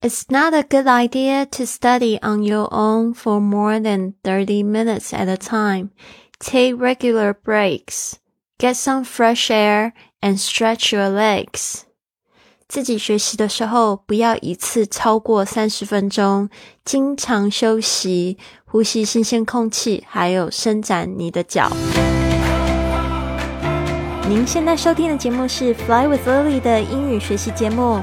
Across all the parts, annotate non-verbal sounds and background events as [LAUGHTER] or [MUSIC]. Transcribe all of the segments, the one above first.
It's not a good idea to study on your own for more than 30 minutes at a time. Take regular breaks. Get some fresh air and stretch your legs. 自己学习的时候，不要一次超过三十分钟，经常休息，呼吸新鲜空气，还有伸展你的脚。您现在收听的节目是《Fly with Lily》的英语学习节目。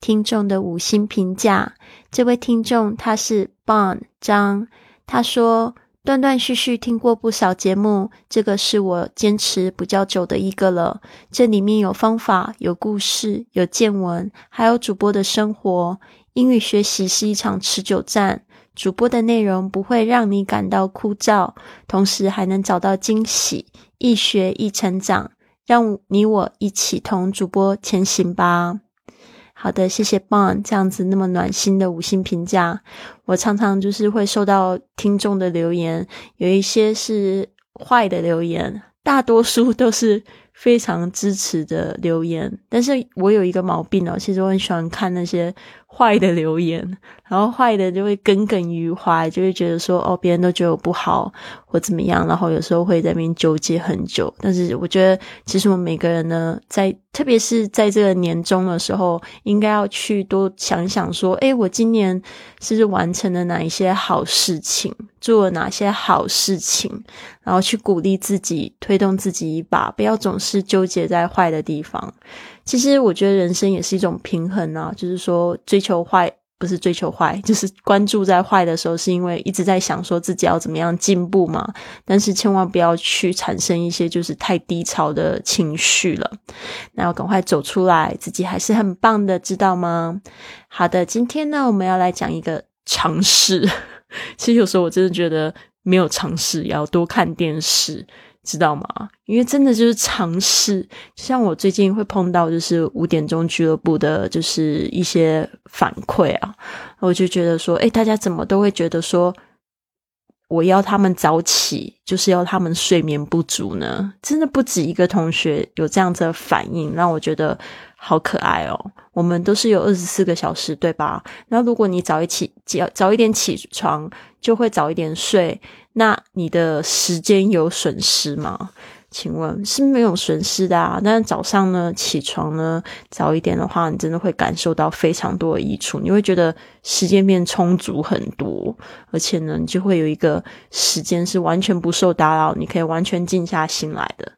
听众的五星评价，这位听众他是 Bon 张，他说断断续续听过不少节目，这个是我坚持比较久的一个了。这里面有方法，有故事，有见闻，还有主播的生活。英语学习是一场持久战，主播的内容不会让你感到枯燥，同时还能找到惊喜，一学一成长。让你我一起同主播前行吧。好的，谢谢 Bon 这样子那么暖心的五星评价。我常常就是会收到听众的留言，有一些是坏的留言，大多数都是非常支持的留言。但是我有一个毛病哦，其实我很喜欢看那些。坏的留言，然后坏的就会耿耿于怀，就会觉得说哦，别人都觉得我不好或怎么样，然后有时候会在那边纠结很久。但是我觉得，其实我们每个人呢，在特别是在这个年终的时候，应该要去多想想说，诶，我今年是不是完成了哪一些好事情，做了哪些好事情，然后去鼓励自己，推动自己一把，不要总是纠结在坏的地方。其实我觉得人生也是一种平衡啊，就是说追求坏不是追求坏，[LAUGHS] 就是关注在坏的时候，是因为一直在想说自己要怎么样进步嘛。但是千万不要去产生一些就是太低潮的情绪了，那要赶快走出来，自己还是很棒的，知道吗？好的，今天呢我们要来讲一个尝试。[LAUGHS] 其实有时候我真的觉得没有尝试，要多看电视。知道吗？因为真的就是尝试，像我最近会碰到，就是五点钟俱乐部的，就是一些反馈啊，我就觉得说，哎，大家怎么都会觉得说，我要他们早起，就是要他们睡眠不足呢？真的不止一个同学有这样子的反应，让我觉得好可爱哦。我们都是有二十四个小时，对吧？那如果你早一起早早一点起床，就会早一点睡。那你的时间有损失吗？请问是没有损失的啊。但是早上呢，起床呢早一点的话，你真的会感受到非常多的益处。你会觉得时间变充足很多，而且呢，你就会有一个时间是完全不受打扰，你可以完全静下心来的。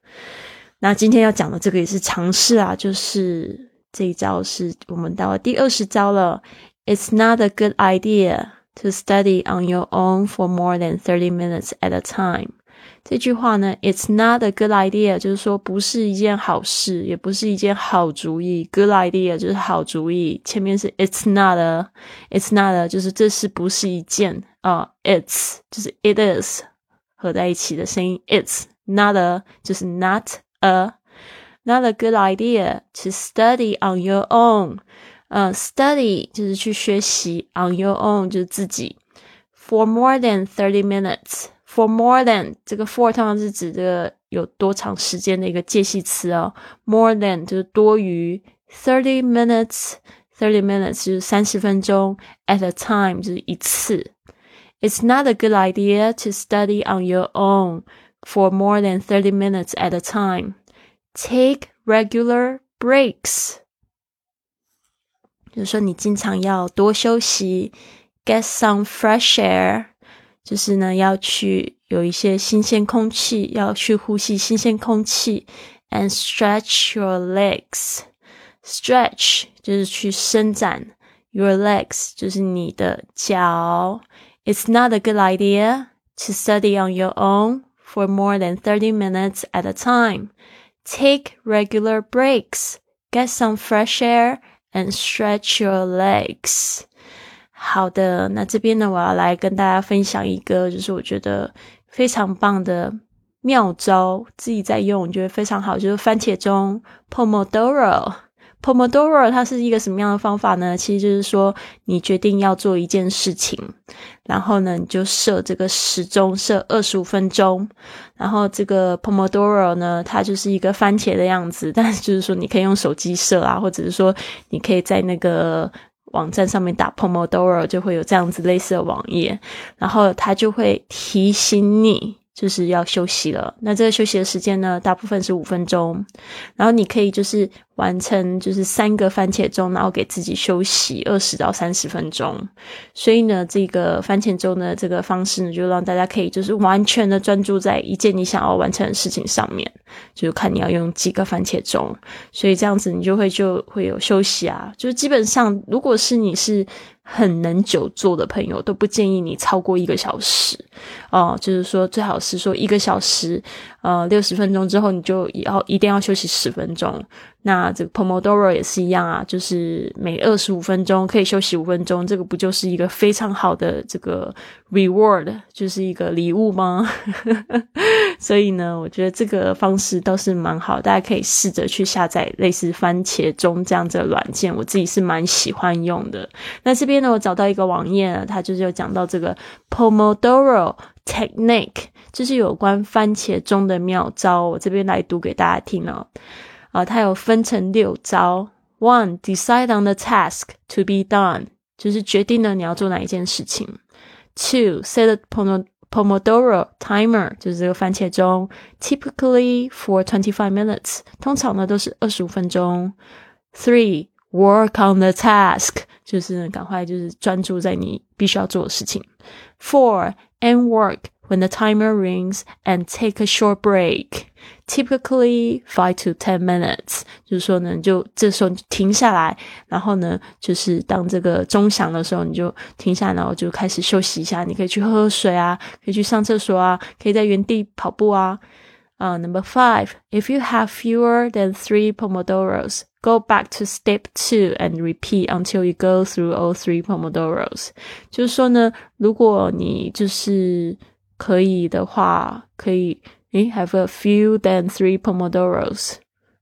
那今天要讲的这个也是尝试啊，就是这一招是我们到了第二十招了。It's not a good idea. To study on your own for more than thirty minutes at a time，这句话呢，It's not a good idea，就是说不是一件好事，也不是一件好主意。Good idea 就是好主意，前面是 It's not a，It's not a，就是这是不是一件啊？It's 就是 It is 合在一起的声音，It's not a 就是 Not a，Not a good idea to study on your own。呃，study 就是去学习，on your own 就是自己，for more than thirty minutes minutes，for more than 这个 for 通常是指这个有多长时间的一个介系词哦，more than 就是多于，thirty minutes，thirty minutes 就是三十分钟，at a time 就是一次。It's not a good idea to study on your own for more than thirty minutes at a time. Take regular breaks. 就是说，你经常要多休息，get some fresh air， 就是呢要去有一些新鲜空气，要去呼吸新鲜空气，and stretch your legs，stretch 就是去伸展，your legs 就是你的脚。It's not a good idea to study on your own for more than 30 minutes at a time. Take regular breaks, get some fresh air, and stretch your legs。 好的，那这边呢，我要来跟大家分享一个，就是我觉得非常棒的妙招，自己在用，我觉得非常好，就是番茄钟 Pomodoro。Pomodoro 它是一个什么样的方法呢？其实就是说，你决定要做一件事情，然后呢，你就设这个时钟，设二十五分钟。然后这个 Pomodoro 呢，它就是一个番茄的样子，但是就是说，你可以用手机设啊，或者是说，你可以在那个网站上面打 Pomodoro，就会有这样子类似的网页，然后它就会提醒你。就是要休息了。那这个休息的时间呢，大部分是五分钟。然后你可以就是完成就是三个番茄钟，然后给自己休息二十到三十分钟。所以呢，这个番茄钟的这个方式呢，就让大家可以就是完全的专注在一件你想要完成的事情上面，就是看你要用几个番茄钟。所以这样子你就会就会有休息啊。就是基本上，如果是你是。很能久坐的朋友都不建议你超过一个小时哦，就是说最好是说一个小时，呃，六十分钟之后你就要一定要休息十分钟。那这个 Pomodoro 也是一样啊，就是每二十五分钟可以休息五分钟，这个不就是一个非常好的这个 reward，就是一个礼物吗？所以呢，我觉得这个方式倒是蛮好，大家可以试着去下载类似番茄钟这样子的软件，我自己是蛮喜欢用的。那这边呢，我找到一个网页，它就是有讲到这个 Pomodoro technique，就是有关番茄钟的妙招，我这边来读给大家听哦。啊，它有分成六招。One, decide on the task to be done，就是决定了你要做哪一件事情。Two, set a Pomodoro timer，就是这个番茄钟，typically for twenty five minutes，通常呢都是二十五分钟。Three, work on the task，就是赶快就是专注在你必须要做的事情。Four, end work when the timer rings and take a short break。 Typically five to ten minutes，就是说呢，就这时候停下来，然后呢，就是当这个钟响的时候，你就停下，然后就开始休息一下。你可以去喝喝水啊，可以去上厕所啊，可以在原地跑步啊。啊，Number five, if you have fewer than three pomodoros, go back to step two and repeat until you go through all three pomodoros。就是说呢，如果你就是可以的话，可以。 诶，have a few than three pomodoros，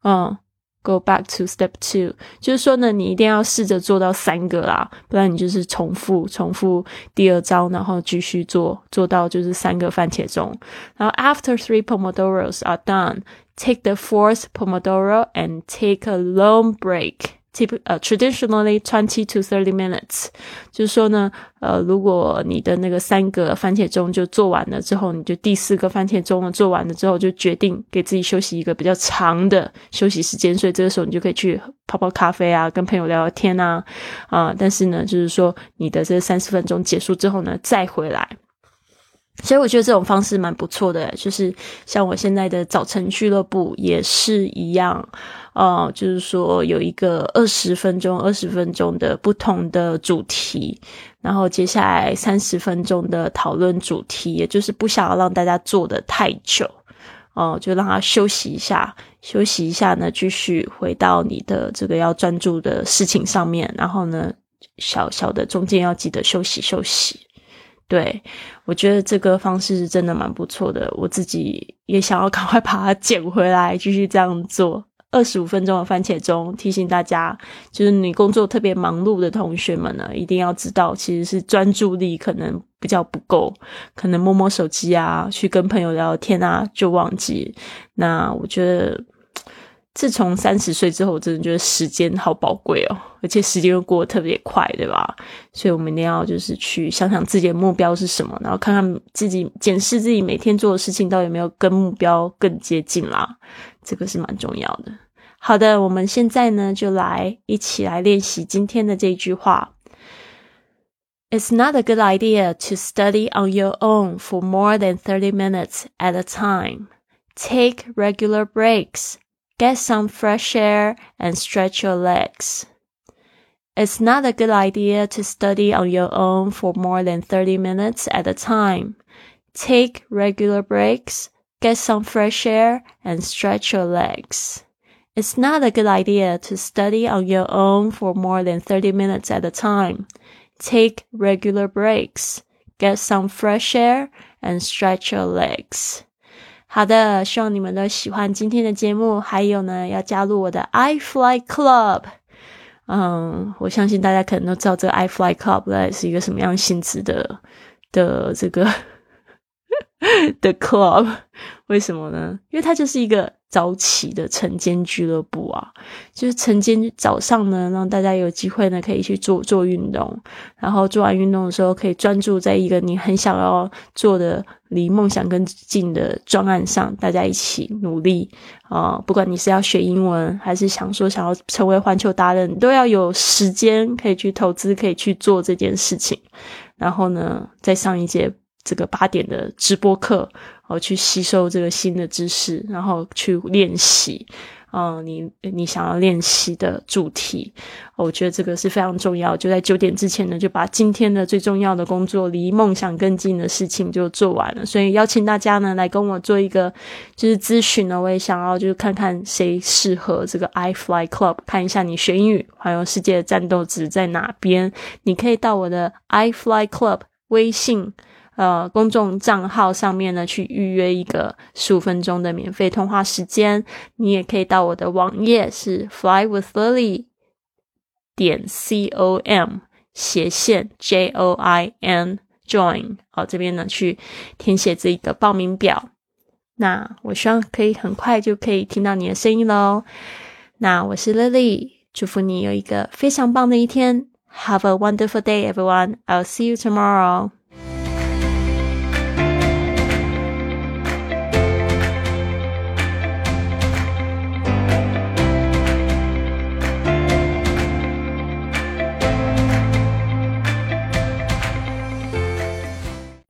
嗯，go back to step two，就是说呢，你一定要试着做到三个啦，不然你就是重复重复第二招，然后继续做做到就是三个番茄钟。然后 after three pomodoros are done，take the fourth pomodoro and take a long break。 Tp 呃，traditionally twenty to thirty minutes，就是说呢，呃，如果你的那个三个番茄钟就做完了之后，你就第四个番茄钟做完了之后，就决定给自己休息一个比较长的休息时间，所以这个时候你就可以去泡泡咖啡啊，跟朋友聊聊天啊，啊，但是呢，就是说你的这三十分钟结束之后呢，再回来。所以我觉得这种方式蛮不错的，就是像我现在的早晨俱乐部也是一样，哦，就是说有一个二十分钟、二十分钟的不同的主题，然后接下来三十分钟的讨论主题，也就是不想要让大家坐的太久，哦，就让他休息一下，休息一下呢，继续回到你的这个要专注的事情上面，然后呢，小小的中间要记得休息休息。对，我觉得这个方式是真的蛮不错的，我自己也想要 [LAUGHS] 赶快把它捡回来，继续这样做。二十五分钟的番茄钟，提醒大家，就是你工作特别忙碌的同学们呢，一定要知道，其实是专注力可能比较不够，可能摸摸手机啊，去跟朋友聊天啊，就忘记。那我觉得。自从三十岁之后，我真的觉得时间好宝贵哦，而且时间又过得特别快，对吧？所以我们一定要就是去想想自己的目标是什么，然后看看自己检视自己每天做的事情到底有没有跟目标更接近啦，这个是蛮重要的。好的，我们现在呢就来一起来练习今天的这句话。It's not a good idea to study on your own for more than thirty minutes at a time. Take regular breaks. Get some fresh air and stretch your legs. It's not a good idea to study on your own for more than 30 minutes at a time. Take regular breaks, get some fresh air, and stretch your legs. It's not a good idea to study on your own for more than 30 minutes at a time. take regular breaks, get some fresh air, and stretch your legs. 好的，希望你们都喜欢今天的节目。还有呢，要加入我的 I Fly Club。嗯，我相信大家可能都知道这个 I Fly Club 是一个什么样性质的的这个 [LAUGHS] 的 club。[LAUGHS] 为什么呢？因为它就是一个。早起的晨间俱乐部啊，就是晨间早上呢，让大家有机会呢，可以去做做运动，然后做完运动的时候，可以专注在一个你很想要做的、离梦想更近的专案上，大家一起努力啊！不管你是要学英文，还是想说想要成为环球达人，都要有时间可以去投资，可以去做这件事情。然后呢，再上一节这个八点的直播课。哦，去吸收这个新的知识，然后去练习，嗯，你你想要练习的主题，我觉得这个是非常重要。就在九点之前呢，就把今天的最重要的工作，离梦想更近的事情就做完了。所以邀请大家呢来跟我做一个就是咨询呢，我也想要就是看看谁适合这个 I Fly Club，看一下你学英语环游世界的战斗值在哪边。你可以到我的 I Fly Club 微信。呃，公众账号上面呢，去预约一个十五分钟的免费通话时间。你也可以到我的网页是 flywithlily 点 com 斜线 j o i n join 哦，这边呢去填写这个报名表。那我希望可以很快就可以听到你的声音喽。那我是 Lily，祝福你有一个非常棒的一天。Have a wonderful day, everyone. I'll see you tomorrow.